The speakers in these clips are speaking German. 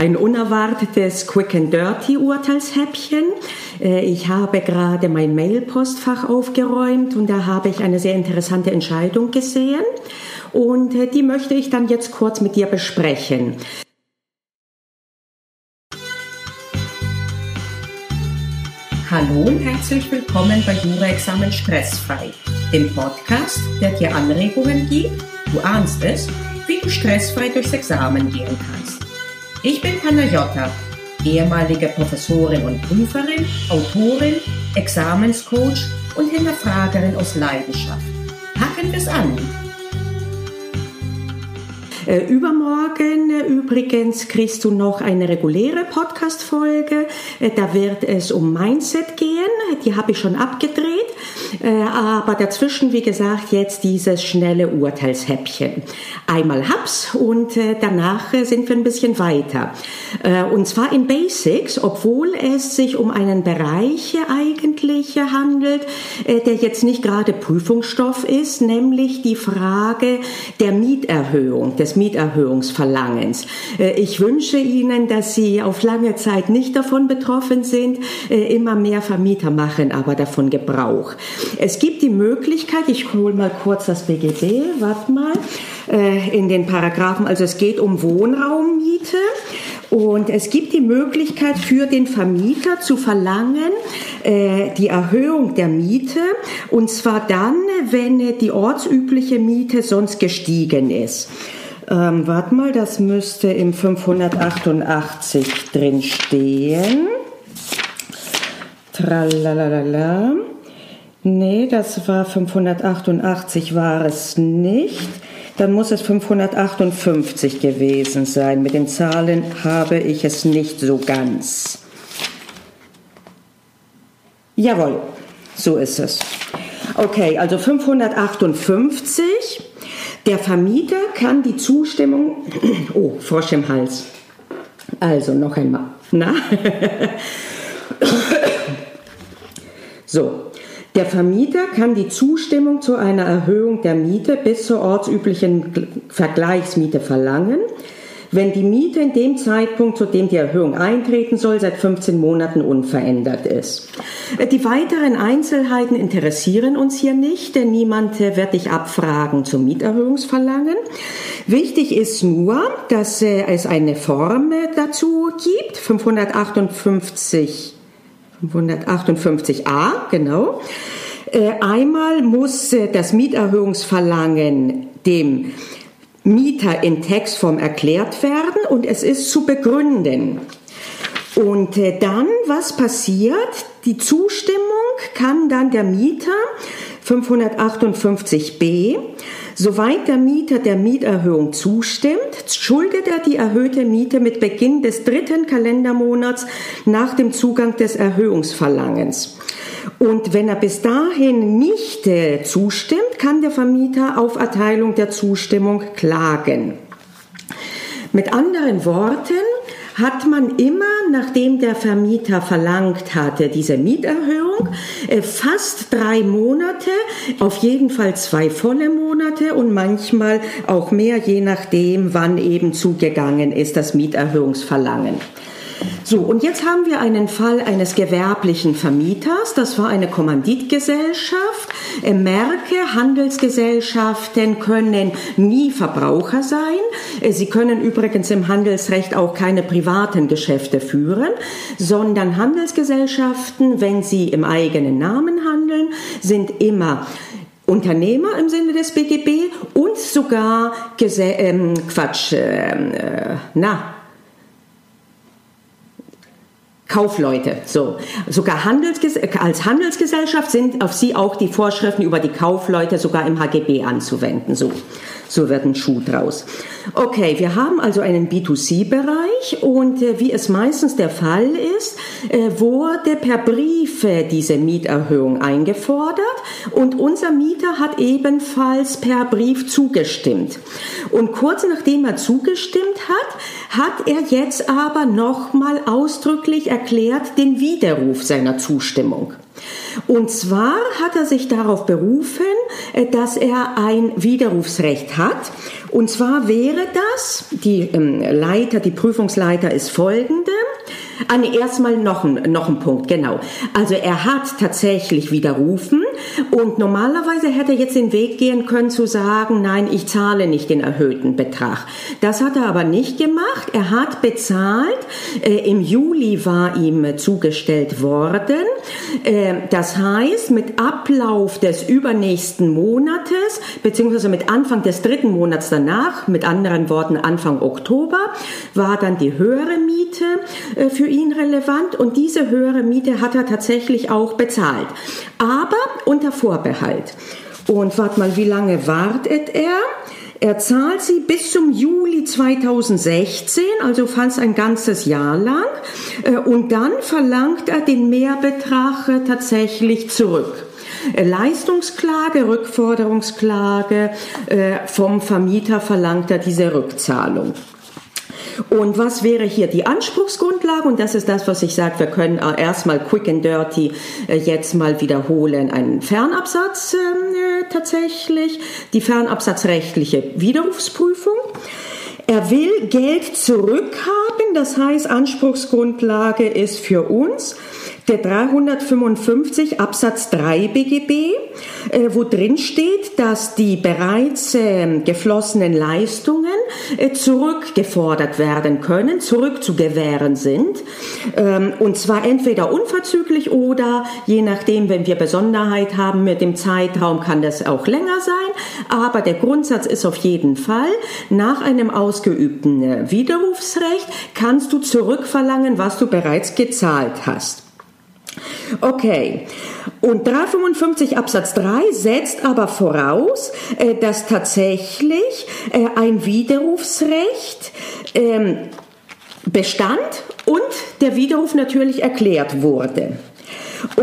Ein unerwartetes Quick and Dirty Urteilshäppchen. Äh, ich habe gerade mein Mailpostfach aufgeräumt und da habe ich eine sehr interessante Entscheidung gesehen und äh, die möchte ich dann jetzt kurz mit dir besprechen. Hallo und herzlich willkommen bei Jura-Examen Stressfrei, dem Podcast, der dir Anregungen gibt, du ahnst es, wie du stressfrei durchs Examen gehen kannst. Ich bin Panayota, ehemalige Professorin und Prüferin, Autorin, Examenscoach und Hinterfragerin aus Leidenschaft. Packen es an! Äh, übermorgen äh, übrigens kriegst du noch eine reguläre Podcast-Folge. Äh, da wird es um Mindset gehen. Die habe ich schon abgedreht. Aber dazwischen, wie gesagt, jetzt dieses schnelle Urteilshäppchen. Einmal Haps und danach sind wir ein bisschen weiter. Und zwar in Basics, obwohl es sich um einen Bereich eigentlich handelt, der jetzt nicht gerade Prüfungsstoff ist, nämlich die Frage der Mieterhöhung, des Mieterhöhungsverlangens. Ich wünsche Ihnen, dass Sie auf lange Zeit nicht davon betroffen sind. Immer mehr Vermieter machen aber davon Gebrauch. Es gibt die Möglichkeit, ich hole mal kurz das BGB, warte mal, äh, in den Paragraphen, also es geht um Wohnraummiete. Und es gibt die Möglichkeit für den Vermieter zu verlangen, äh, die Erhöhung der Miete, und zwar dann, wenn die ortsübliche Miete sonst gestiegen ist. Ähm, warte mal, das müsste im 588 drin stehen. Tralalala. Nee, das war 588 war es nicht. Dann muss es 558 gewesen sein. Mit den Zahlen habe ich es nicht so ganz. Jawohl, so ist es. Okay, also 558. Der Vermieter kann die Zustimmung. Oh, Frosch im Hals. Also noch einmal. Na? so, der Vermieter kann die Zustimmung zu einer Erhöhung der Miete bis zur ortsüblichen Vergleichsmiete verlangen, wenn die Miete in dem Zeitpunkt, zu dem die Erhöhung eintreten soll, seit 15 Monaten unverändert ist. Die weiteren Einzelheiten interessieren uns hier nicht, denn niemand wird dich abfragen zum Mieterhöhungsverlangen. Wichtig ist nur, dass es eine Form dazu gibt, 558 558a, genau. Äh, einmal muss äh, das Mieterhöhungsverlangen dem Mieter in Textform erklärt werden und es ist zu begründen. Und äh, dann, was passiert? Die Zustimmung kann dann der Mieter 558b, soweit der Mieter der Mieterhöhung zustimmt, schuldet er die erhöhte Miete mit Beginn des dritten Kalendermonats nach dem Zugang des Erhöhungsverlangens. Und wenn er bis dahin nicht äh, zustimmt, kann der Vermieter auf Erteilung der Zustimmung klagen. Mit anderen Worten, hat man immer, nachdem der Vermieter verlangt hatte, diese Mieterhöhung, äh, fast drei Monate, auf jeden Fall zwei volle Monate und manchmal auch mehr, je nachdem, wann eben zugegangen ist, das Mieterhöhungsverlangen. So, und jetzt haben wir einen Fall eines gewerblichen Vermieters. Das war eine Kommanditgesellschaft. Äh, Merke, Handelsgesellschaften können nie Verbraucher sein. Äh, sie können übrigens im Handelsrecht auch keine privaten Geschäfte führen, sondern Handelsgesellschaften, wenn sie im eigenen Namen handeln, sind immer Unternehmer im Sinne des BGB und sogar Gese ähm, Quatsch, ähm, äh, na, Kaufleute. So. Sogar Handelsges als Handelsgesellschaft sind auf sie auch die Vorschriften über die Kaufleute sogar im HGB anzuwenden. So. So wird ein Schuh draus. Okay, wir haben also einen B2C-Bereich und äh, wie es meistens der Fall ist, äh, wurde per Brief äh, diese Mieterhöhung eingefordert und unser Mieter hat ebenfalls per Brief zugestimmt. Und kurz nachdem er zugestimmt hat, hat er jetzt aber nochmal ausdrücklich erklärt den Widerruf seiner Zustimmung. Und zwar hat er sich darauf berufen, äh, dass er ein Widerrufsrecht hat. Und zwar wäre das, die ähm, Leiter, die Prüfungsleiter ist folgende. Ah, nee, erstmal noch ein, noch ein Punkt, genau. Also er hat tatsächlich widerrufen und normalerweise hätte er jetzt den Weg gehen können zu sagen, nein, ich zahle nicht den erhöhten Betrag. Das hat er aber nicht gemacht. Er hat bezahlt. Äh, Im Juli war ihm zugestellt worden. Äh, das heißt, mit Ablauf des übernächsten Monates, beziehungsweise mit Anfang des dritten Monats danach, mit anderen Worten Anfang Oktober, war dann die höhere für ihn relevant und diese höhere Miete hat er tatsächlich auch bezahlt. Aber unter Vorbehalt. Und warte mal, wie lange wartet er? Er zahlt sie bis zum Juli 2016, also fast ein ganzes Jahr lang. Äh, und dann verlangt er den Mehrbetrag äh, tatsächlich zurück. Äh, Leistungsklage, Rückforderungsklage, vom Vermieter verlangt er diese Rückzahlung. Und was wäre hier die Anspruchsgrundlage? Und das ist das, was ich sage, wir können äh, erstmal quick and dirty äh, jetzt mal wiederholen. Einen Fernabsatz ähm, äh, tatsächlich, die fernabsatzrechtliche Widerrufsprüfung. Er will Geld zurückhaben, das heißt Anspruchsgrundlage ist für uns der 355 Absatz 3 BGB, äh, wo drin steht, dass die bereits äh, geflossenen Leistungen zurückgefordert werden können, zurückzugewähren sind. Ähm, und zwar entweder unverzüglich oder je nachdem, wenn wir Besonderheit haben mit dem Zeitraum, kann das auch länger sein. Aber der Grundsatz ist auf jeden Fall, nach einem ausgeübten äh, Widerrufsrecht kannst du zurückverlangen, was du bereits gezahlt hast. Okay. Und 355 Absatz 3 setzt aber voraus, äh, dass tatsächlich äh, ein Widerrufsrecht ähm, bestand und der Widerruf natürlich erklärt wurde.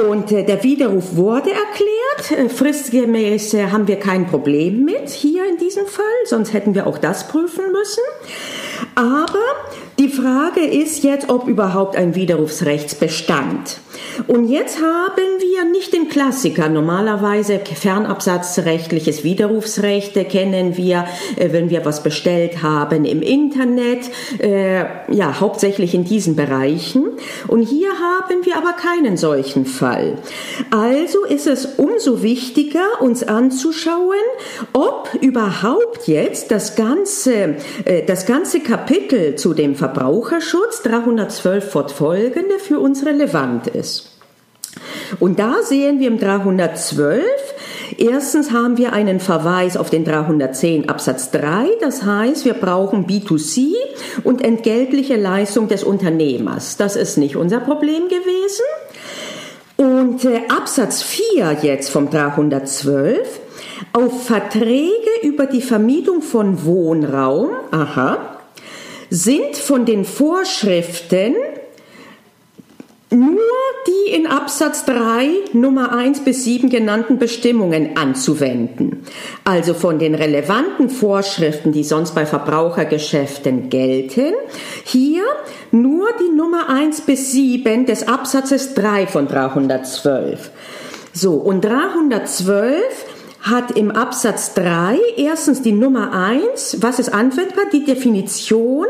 Und äh, der Widerruf wurde erklärt. Fristgemäß haben wir kein Problem mit hier in diesem Fall, sonst hätten wir auch das prüfen müssen. Aber die Frage ist jetzt, ob überhaupt ein Widerrufsrechtsbestand. Und jetzt haben wir nicht den Klassiker. Normalerweise fernabsatzrechtliches Widerrufsrecht kennen wir, äh, wenn wir was bestellt haben im Internet, äh, ja, hauptsächlich in diesen Bereichen. Und hier haben wir aber keinen solchen Fall. Also ist es umso wichtiger, uns anzuschauen, ob überhaupt jetzt das ganze, äh, das ganze Kapitel zu dem Verbraucherschutz 312 fortfolgende für uns relevant ist. Und da sehen wir im 312, erstens haben wir einen Verweis auf den 310 Absatz 3, das heißt, wir brauchen B2C und entgeltliche Leistung des Unternehmers. Das ist nicht unser Problem gewesen. Und äh, Absatz 4 jetzt vom 312, auf Verträge über die Vermietung von Wohnraum, aha, sind von den Vorschriften nur die in Absatz 3 Nummer 1 bis 7 genannten Bestimmungen anzuwenden. Also von den relevanten Vorschriften, die sonst bei Verbrauchergeschäften gelten, hier nur die Nummer 1 bis 7 des Absatzes 3 von 312. So, und 312 hat im Absatz 3 erstens die Nummer 1, was ist anwendbar? Die Definition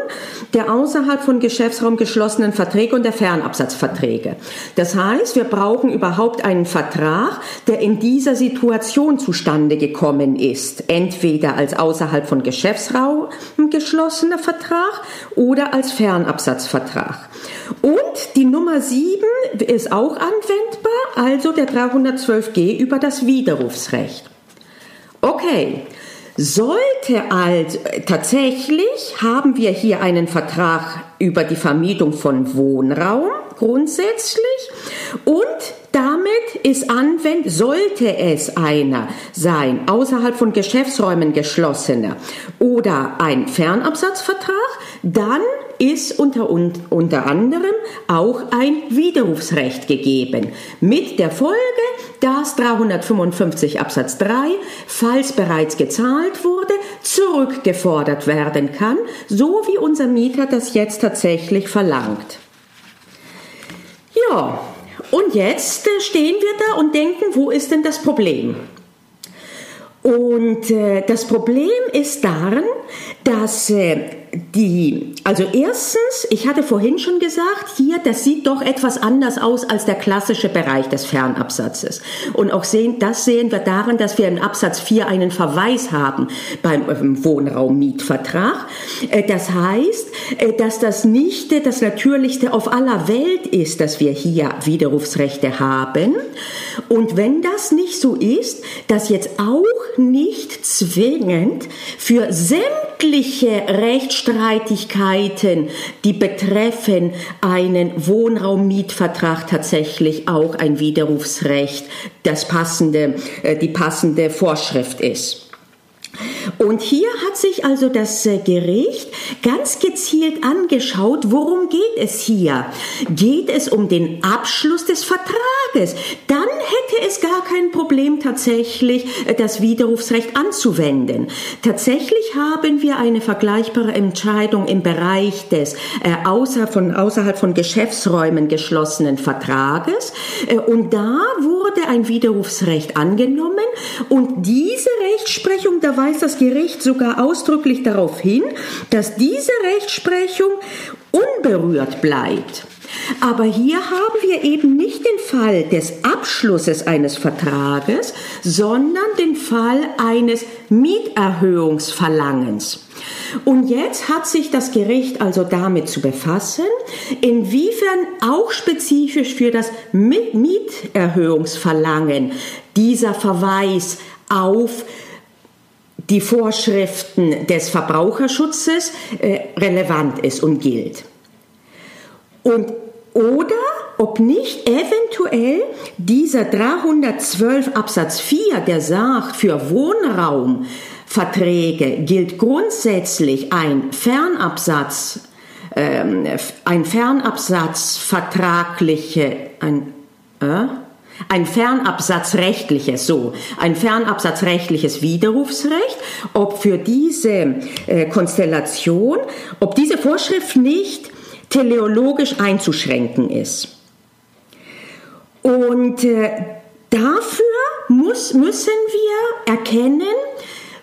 der außerhalb von Geschäftsraum geschlossenen Verträge und der Fernabsatzverträge. Das heißt, wir brauchen überhaupt einen Vertrag, der in dieser Situation zustande gekommen ist. Entweder als außerhalb von Geschäftsraum geschlossener Vertrag oder als Fernabsatzvertrag. Und die Nummer 7 ist auch anwendbar, also der 312g über das Widerrufsrecht. Okay, sollte also tatsächlich haben wir hier einen Vertrag über die Vermietung von Wohnraum grundsätzlich. Und damit ist anwend, sollte es einer sein, außerhalb von Geschäftsräumen geschlossener oder ein Fernabsatzvertrag, dann ist unter, unter anderem auch ein Widerrufsrecht gegeben. Mit der Folge, dass 355 Absatz 3, falls bereits gezahlt wurde, zurückgefordert werden kann, so wie unser Mieter das jetzt tatsächlich verlangt. Ja, und jetzt äh, stehen wir da und denken, wo ist denn das Problem? Und äh, das Problem ist darin, dass äh, die, also erstens, ich hatte vorhin schon gesagt, hier, das sieht doch etwas anders aus als der klassische Bereich des Fernabsatzes. Und auch sehen, das sehen wir daran, dass wir in Absatz 4 einen Verweis haben beim ähm, Wohnraummietvertrag. Äh, das heißt, äh, dass das nicht das Natürlichste auf aller Welt ist, dass wir hier Widerrufsrechte haben. Und wenn das nicht so ist, dass jetzt auch nicht zwingend für sämtliche Rechtsstreitigkeiten, die betreffen einen Wohnraummietvertrag tatsächlich auch ein Widerrufsrecht, das passende, äh, die passende Vorschrift ist. Und hier hat sich also das äh, Gericht ganz gezielt angeschaut, worum geht es hier? Geht es um den Abschluss des Vertrages? Dann hätte es gar kein Problem tatsächlich, äh, das Widerrufsrecht anzuwenden. Tatsächlich haben wir eine vergleichbare Entscheidung im Bereich des äh, außer von, außerhalb von Geschäftsräumen geschlossenen Vertrages. Äh, und da wurde ein Widerrufsrecht angenommen und diese Rechtsprechung, da weist das Gericht sogar ausdrücklich darauf hin, dass diese Rechtsprechung unberührt bleibt. Aber hier haben wir eben nicht den Fall des Abschlusses eines Vertrages, sondern den Fall eines Mieterhöhungsverlangens. Und jetzt hat sich das Gericht also damit zu befassen, inwiefern auch spezifisch für das Mieterhöhungsverlangen dieser Verweis auf die Vorschriften des Verbraucherschutzes äh, relevant ist und gilt. Und oder ob nicht eventuell dieser 312 Absatz 4, der sagt, für Wohnraumverträge gilt grundsätzlich ein Fernabsatz, ähm, ein Fernabsatz vertragliche, ein, äh, ein fernabsatzrechtliches, so, ein fernabsatzrechtliches Widerrufsrecht, ob für diese äh, Konstellation, ob diese Vorschrift nicht teleologisch einzuschränken ist. Und äh, dafür muss, müssen wir erkennen,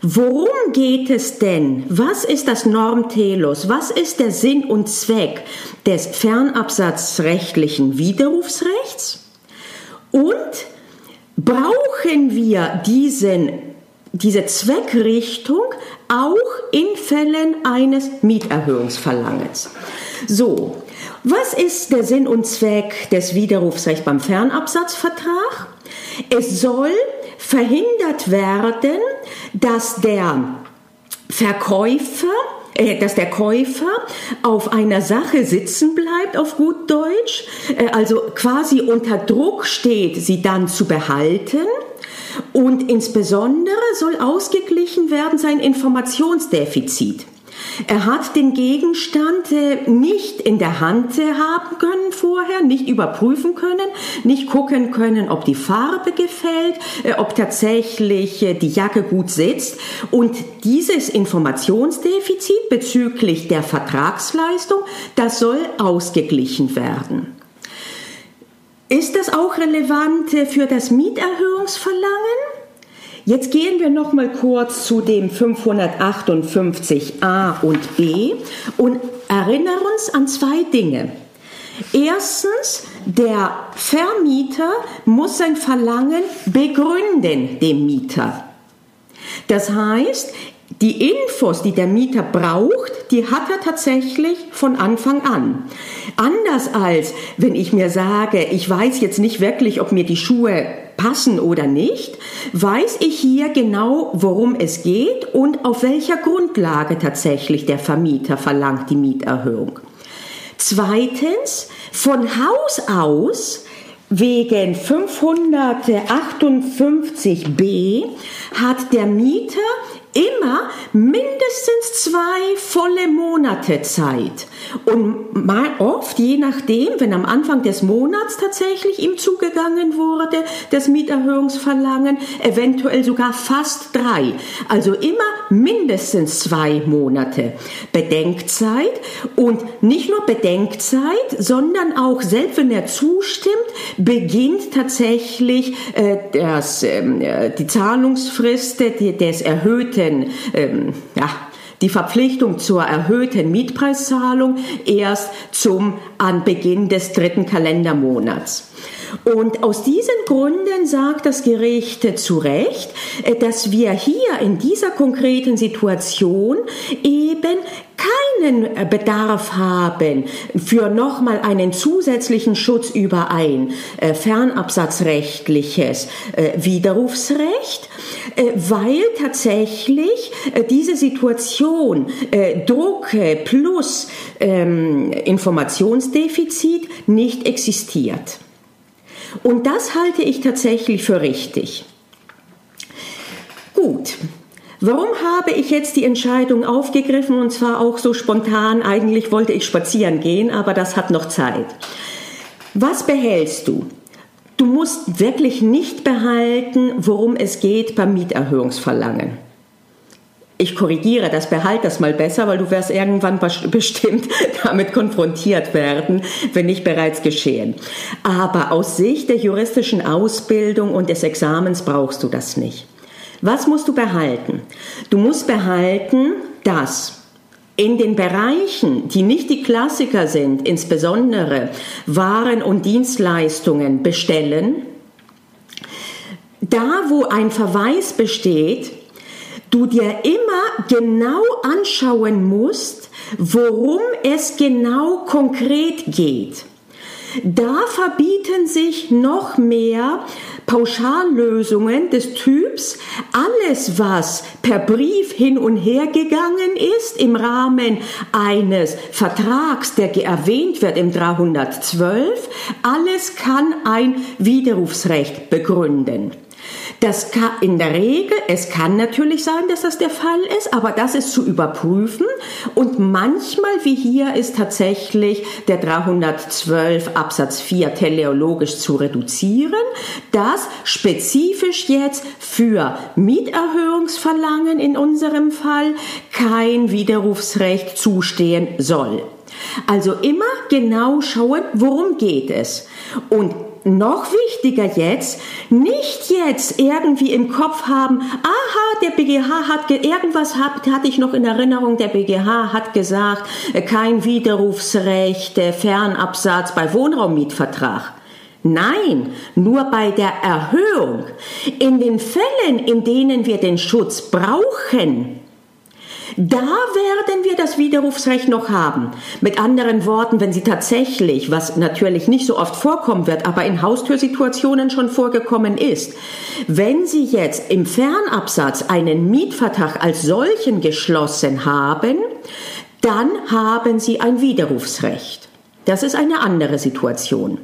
Worum geht es denn? Was ist das Normtelos? Was ist der Sinn und Zweck des fernabsatzrechtlichen Widerrufsrechts? Und brauchen wir diesen, diese Zweckrichtung auch in Fällen eines Mieterhöhungsverlangens? So, was ist der Sinn und Zweck des Widerrufsrechts beim Fernabsatzvertrag? Es soll verhindert werden, dass der Verkäufer äh, dass der Käufer auf einer Sache sitzen bleibt, auf gut Deutsch, äh, also quasi unter Druck steht, sie dann zu behalten. Und insbesondere soll ausgeglichen werden sein Informationsdefizit. Er hat den Gegenstand äh, nicht in der Hand äh, haben können vorher, nicht überprüfen können, nicht gucken können, ob die Farbe gefällt, äh, ob tatsächlich die Jacke gut sitzt. Und dieses Informationsdefizit bezüglich der Vertragsleistung, das soll ausgeglichen werden. Ist das auch relevant für das Mieterhöhungsverlangen? Jetzt gehen wir noch mal kurz zu dem 558a und b und erinnern uns an zwei Dinge. Erstens, der Vermieter muss sein Verlangen begründen dem Mieter. Das heißt, die Infos, die der Mieter braucht, die hat er tatsächlich von Anfang an. Anders als wenn ich mir sage, ich weiß jetzt nicht wirklich, ob mir die Schuhe passen oder nicht, weiß ich hier genau, worum es geht und auf welcher Grundlage tatsächlich der Vermieter verlangt die Mieterhöhung. Zweitens, von Haus aus wegen 558b hat der Mieter immer mindestens zwei volle Monate Zeit. Und mal oft, je nachdem, wenn am Anfang des Monats tatsächlich ihm zugegangen wurde, das Mieterhöhungsverlangen, eventuell sogar fast drei. Also immer mindestens zwei Monate Bedenkzeit und nicht nur Bedenkzeit, sondern auch selbst wenn er zustimmt, beginnt tatsächlich äh, das, ähm, äh, die Zahlungsfrist des erhöhten ähm, ja, die Verpflichtung zur erhöhten Mietpreiszahlung erst zum Anbeginn des dritten Kalendermonats. Und aus diesen Gründen sagt das Gericht zu Recht, äh, dass wir hier in dieser konkreten Situation eben keinen Bedarf haben für nochmal einen zusätzlichen Schutz über ein äh, fernabsatzrechtliches äh, Widerrufsrecht, äh, weil tatsächlich äh, diese Situation äh, Druck plus ähm, Informationsdefizit nicht existiert. Und das halte ich tatsächlich für richtig. Gut. Warum habe ich jetzt die Entscheidung aufgegriffen und zwar auch so spontan? Eigentlich wollte ich spazieren gehen, aber das hat noch Zeit. Was behältst du? Du musst wirklich nicht behalten, worum es geht beim Mieterhöhungsverlangen. Ich korrigiere das, behalte das mal besser, weil du wirst irgendwann bestimmt damit konfrontiert werden, wenn nicht bereits geschehen. Aber aus Sicht der juristischen Ausbildung und des Examens brauchst du das nicht. Was musst du behalten? Du musst behalten, dass in den Bereichen, die nicht die Klassiker sind, insbesondere Waren und Dienstleistungen bestellen, da wo ein Verweis besteht, du dir immer genau anschauen musst, worum es genau konkret geht. Da verbieten sich noch mehr Pauschallösungen des Typs, alles was per Brief hin und her gegangen ist im Rahmen eines Vertrags, der erwähnt wird im 312, alles kann ein Widerrufsrecht begründen. Das kann in der Regel, es kann natürlich sein, dass das der Fall ist, aber das ist zu überprüfen. Und manchmal, wie hier, ist tatsächlich der 312 Absatz 4 teleologisch zu reduzieren, das spezifisch jetzt für Mieterhöhungsverlangen in unserem Fall kein Widerrufsrecht zustehen soll. Also immer genau schauen, worum geht es. Und noch wichtiger jetzt, nicht jetzt irgendwie im Kopf haben, aha, der BGH hat, irgendwas hat, hatte ich noch in Erinnerung, der BGH hat gesagt, äh, kein Widerrufsrecht, äh, Fernabsatz bei Wohnraummietvertrag. Nein, nur bei der Erhöhung. In den Fällen, in denen wir den Schutz brauchen, da werden wir das Widerrufsrecht noch haben. Mit anderen Worten, wenn Sie tatsächlich, was natürlich nicht so oft vorkommen wird, aber in Haustürsituationen schon vorgekommen ist, wenn Sie jetzt im Fernabsatz einen Mietvertrag als solchen geschlossen haben, dann haben Sie ein Widerrufsrecht. Das ist eine andere Situation.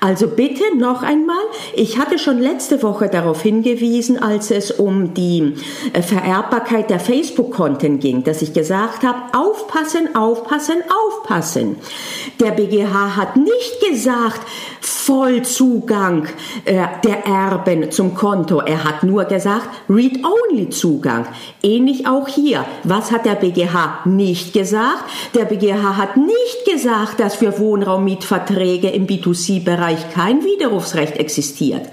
Also bitte noch einmal, ich hatte schon letzte Woche darauf hingewiesen, als es um die äh, Vererbbarkeit der Facebook-Konten ging, dass ich gesagt habe, aufpassen, aufpassen, aufpassen. Der BGH hat nicht gesagt, Vollzugang äh, der Erben zum Konto. Er hat nur gesagt, Read-Only-Zugang. Ähnlich auch hier. Was hat der BGH nicht gesagt? Der BGH hat nicht gesagt, dass für Wohnraummietverträge im B2C-Bereich kein Widerrufsrecht existiert.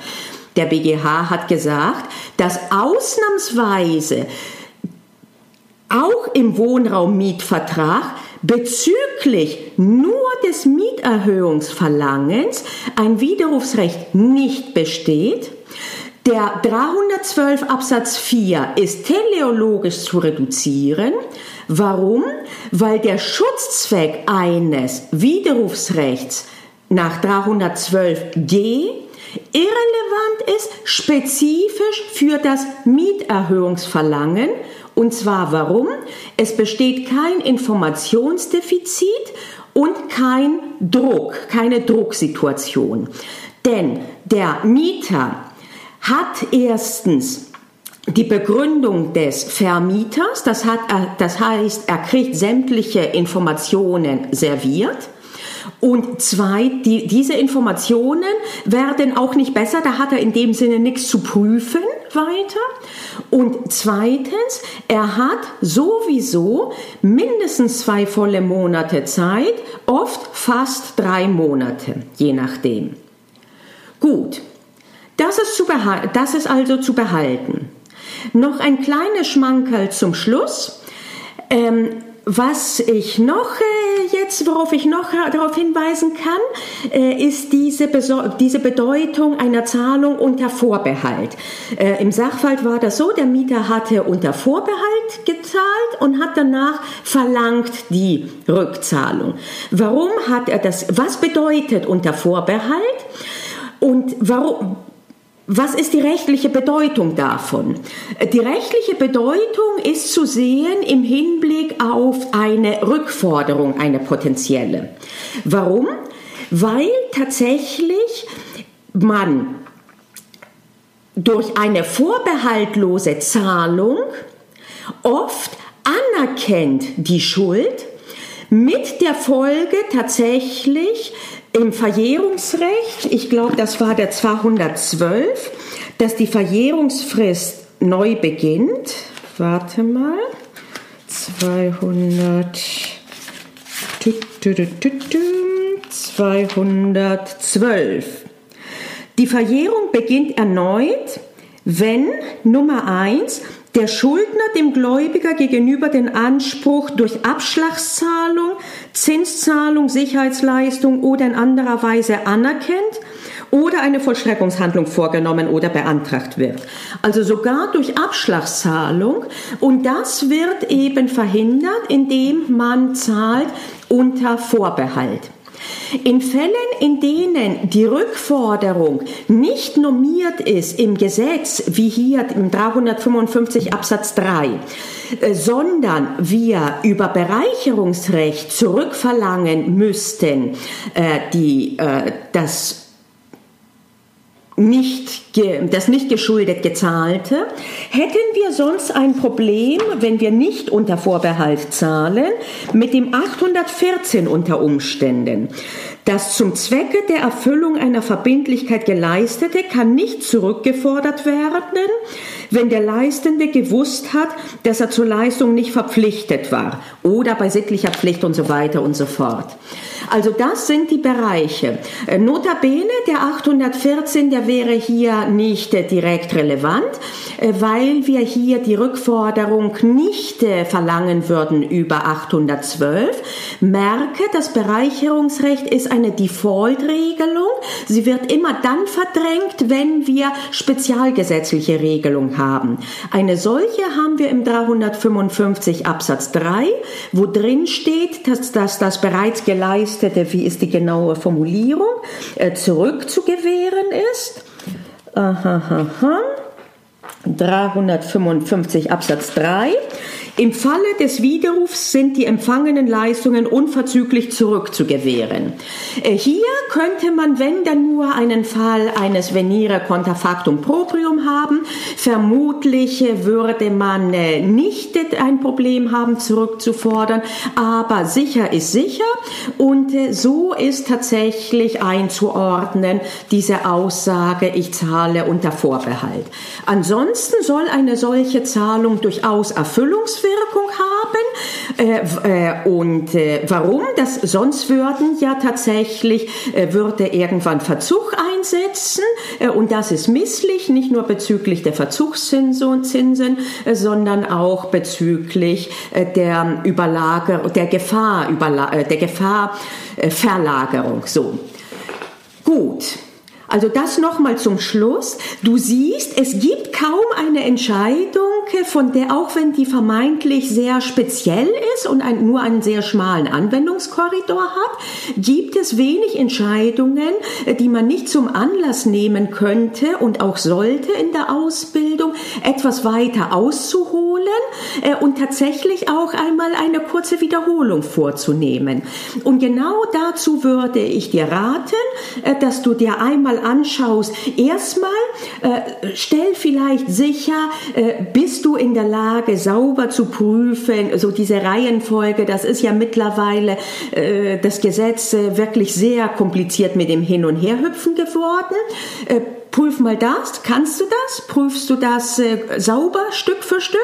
Der BGH hat gesagt, dass ausnahmsweise auch im Wohnraummietvertrag bezüglich nur des Mieterhöhungsverlangens ein Widerrufsrecht nicht besteht. Der 312 Absatz 4 ist teleologisch zu reduzieren. Warum? Weil der Schutzzweck eines Widerrufsrechts nach 312g irrelevant ist, spezifisch für das Mieterhöhungsverlangen und zwar warum? Es besteht kein Informationsdefizit und kein Druck, keine Drucksituation. Denn der Mieter hat erstens die Begründung des Vermieters, das, hat, das heißt, er kriegt sämtliche Informationen serviert. Und zwei, die, diese Informationen werden auch nicht besser, da hat er in dem Sinne nichts zu prüfen weiter. Und zweitens, er hat sowieso mindestens zwei volle Monate Zeit, oft fast drei Monate, je nachdem. Gut, das ist, zu das ist also zu behalten. Noch ein kleines Schmankerl zum Schluss. Ähm, was ich noch äh, jetzt, worauf ich noch darauf hinweisen kann, äh, ist diese, diese Bedeutung einer Zahlung unter Vorbehalt. Äh, Im Sachverhalt war das so, der Mieter hatte unter Vorbehalt gezahlt und hat danach verlangt die Rückzahlung. Warum hat er das? Was bedeutet unter Vorbehalt? Und warum? Was ist die rechtliche Bedeutung davon? Die rechtliche Bedeutung ist zu sehen im Hinblick auf eine Rückforderung, eine potenzielle. Warum? Weil tatsächlich man durch eine vorbehaltlose Zahlung oft anerkennt die Schuld mit der Folge tatsächlich im Verjährungsrecht, ich glaube, das war der 212, dass die Verjährungsfrist neu beginnt. Warte mal. 200. 212. Die Verjährung beginnt erneut, wenn Nummer 1 der Schuldner dem Gläubiger gegenüber den Anspruch durch Abschlagszahlung, Zinszahlung, Sicherheitsleistung oder in anderer Weise anerkennt oder eine Vollstreckungshandlung vorgenommen oder beantragt wird. Also sogar durch Abschlagszahlung und das wird eben verhindert, indem man zahlt unter Vorbehalt. In Fällen, in denen die Rückforderung nicht normiert ist im Gesetz, wie hier im 355 Absatz 3, äh, sondern wir über Bereicherungsrecht zurückverlangen müssten, äh, die, äh, das nicht, das nicht geschuldet gezahlte, hätten wir sonst ein Problem, wenn wir nicht unter Vorbehalt zahlen, mit dem 814 unter Umständen. Das zum Zwecke der Erfüllung einer Verbindlichkeit geleistete kann nicht zurückgefordert werden, wenn der Leistende gewusst hat, dass er zur Leistung nicht verpflichtet war oder bei sittlicher Pflicht und so weiter und so fort. Also das sind die Bereiche. Äh, notabene, der 814, der wäre hier nicht äh, direkt relevant, äh, weil wir hier die Rückforderung nicht verlangen würden über 812. Merke, das Bereicherungsrecht ist eine Default-Regelung. Sie wird immer dann verdrängt, wenn wir spezialgesetzliche Regelung haben. Eine solche haben wir im 355 Absatz 3, wo drin steht, dass, dass das bereits geleistete, wie ist die genaue Formulierung, äh, zurückzugewähren ist. Aha, aha. 355 Absatz 3. Im Falle des Widerrufs sind die empfangenen Leistungen unverzüglich zurückzugewähren. Äh, hier könnte man, wenn dann nur einen Fall eines Venire contra factum proprium haben, vermutlich würde man äh, nicht ein Problem haben, zurückzufordern, aber sicher ist sicher und äh, so ist tatsächlich einzuordnen diese Aussage, ich zahle unter Vorbehalt. Ansonsten soll eine solche Zahlung durchaus erfüllungsfähig Auswirkung haben. Äh, äh, und äh, warum? Das, sonst würden ja tatsächlich, äh, würde irgendwann Verzug einsetzen äh, und das ist misslich, nicht nur bezüglich der Verzugszinsen, Zinsen, äh, sondern auch bezüglich der Überlager, der Gefahr, Überla der Gefahr Verlagerung. So. Gut. Also das nochmal zum Schluss. Du siehst, es gibt kaum eine Entscheidung, von der, auch wenn die vermeintlich sehr speziell ist und ein, nur einen sehr schmalen Anwendungskorridor hat, gibt es wenig Entscheidungen, die man nicht zum Anlass nehmen könnte und auch sollte in der Ausbildung, etwas weiter auszuholen äh, und tatsächlich auch einmal eine kurze Wiederholung vorzunehmen. Und genau dazu würde ich dir raten, äh, dass du dir einmal anschaust, erstmal äh, stell vielleicht sicher, äh, bist du in der Lage, sauber zu prüfen, so diese Reihenfolge, das ist ja mittlerweile äh, das Gesetz äh, wirklich sehr kompliziert mit dem Hin- und Herhüpfen geworden. Prüf mal das, kannst du das? Prüfst du das äh, sauber, Stück für Stück?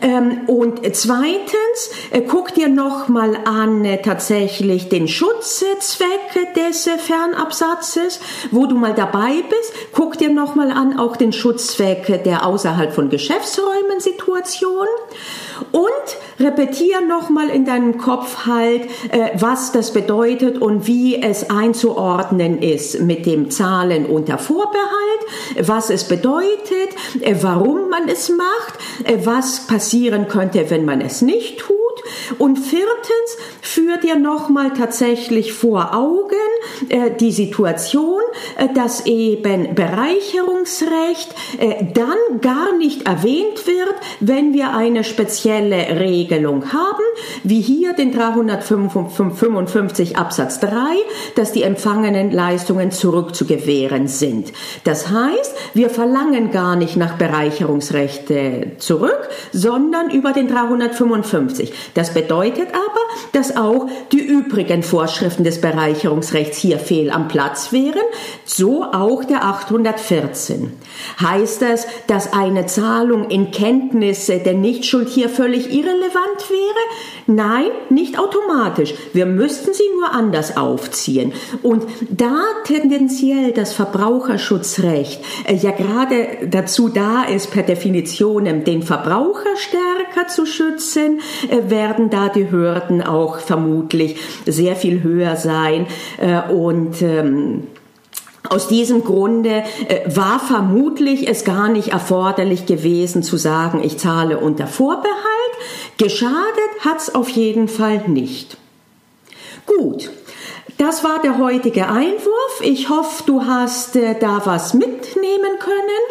Ähm, und zweitens, äh, guck dir nochmal an äh, tatsächlich den Schutzzweck des äh, Fernabsatzes, wo du mal dabei bist. Guck dir nochmal an auch den Schutzzweck der außerhalb von Geschäftsräumen Situation und repetier nochmal in deinem Kopf halt, was das bedeutet und wie es einzuordnen ist mit dem Zahlen unter Vorbehalt, was es bedeutet, warum man es macht, äh, was passieren könnte, wenn man es nicht tut. Und viertens, führ dir nochmal tatsächlich vor Augen äh, die Situation, äh, dass eben Bereicherungsrecht äh, dann gar nicht erwähnt wird, wenn wir eine spezielle Regelung haben, wie hier den 355 Absatz 3, dass die empfangenen Leistungen zurückzugewähren sind. Das heißt, wir verlangen gar nicht nach Bereicherungsrechte zurück, sondern über den 355. Das bedeutet aber, dass auch die übrigen Vorschriften des Bereicherungsrechts hier fehl am Platz wären, so auch der 814. Heißt das, dass eine Zahlung in Kenntnis der Nichtschuld hier völlig irrelevant wäre? Nein, nicht automatisch. Wir müssten sie nur anders aufziehen. Und da tendenziell das Verbraucherschutzrecht äh, ja gerade dazu da ist, per Definition den Verbraucher stärker zu schützen, äh, werden da die Hürden auch vermutlich sehr viel höher sein. Äh, und ähm, aus diesem Grunde äh, war vermutlich es gar nicht erforderlich gewesen zu sagen, ich zahle unter Vorbehalt. Geschadet hat's auf jeden Fall nicht. Gut. Das war der heutige Einwurf. Ich hoffe, du hast äh, da was mitnehmen können.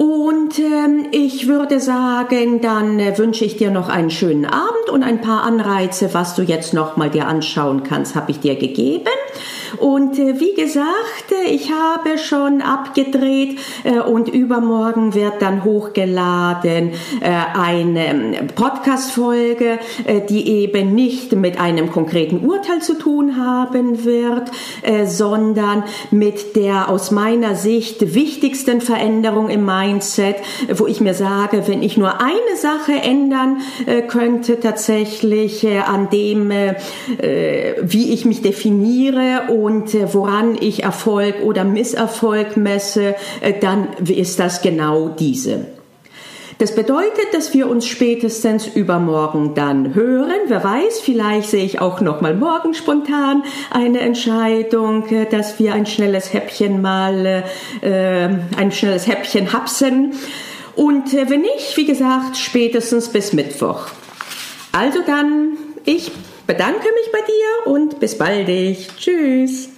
Und ähm, ich würde sagen, dann äh, wünsche ich dir noch einen schönen Abend und ein paar Anreize, was du jetzt noch mal dir anschauen kannst, habe ich dir gegeben. Und äh, wie gesagt, äh, ich habe schon abgedreht äh, und übermorgen wird dann hochgeladen eine ähm, Podcast-Folge, die eben nicht mit einem konkreten Urteil zu tun haben wird, sondern mit der aus meiner Sicht wichtigsten Veränderung im Mindset, wo ich mir sage, wenn ich nur eine Sache ändern könnte, tatsächlich an dem, wie ich mich definiere und äh, woran ich Erfolg oder Misserfolg messe, äh, dann ist das genau diese. Das bedeutet, dass wir uns spätestens übermorgen dann hören. Wer weiß, vielleicht sehe ich auch noch mal morgen spontan eine Entscheidung, äh, dass wir ein schnelles Häppchen mal, äh, ein schnelles Häppchen hapsen. Und äh, wenn nicht, wie gesagt, spätestens bis Mittwoch. Also dann, ich bedanke mich bei dir und bis bald. Tschüss.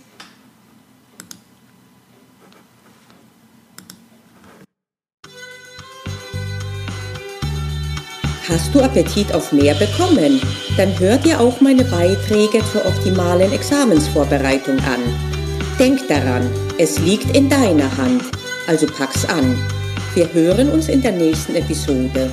Hast du Appetit auf mehr bekommen? Dann hör dir auch meine Beiträge zur optimalen Examensvorbereitung an. Denk daran, es liegt in deiner Hand, also pack's an. Wir hören uns in der nächsten Episode.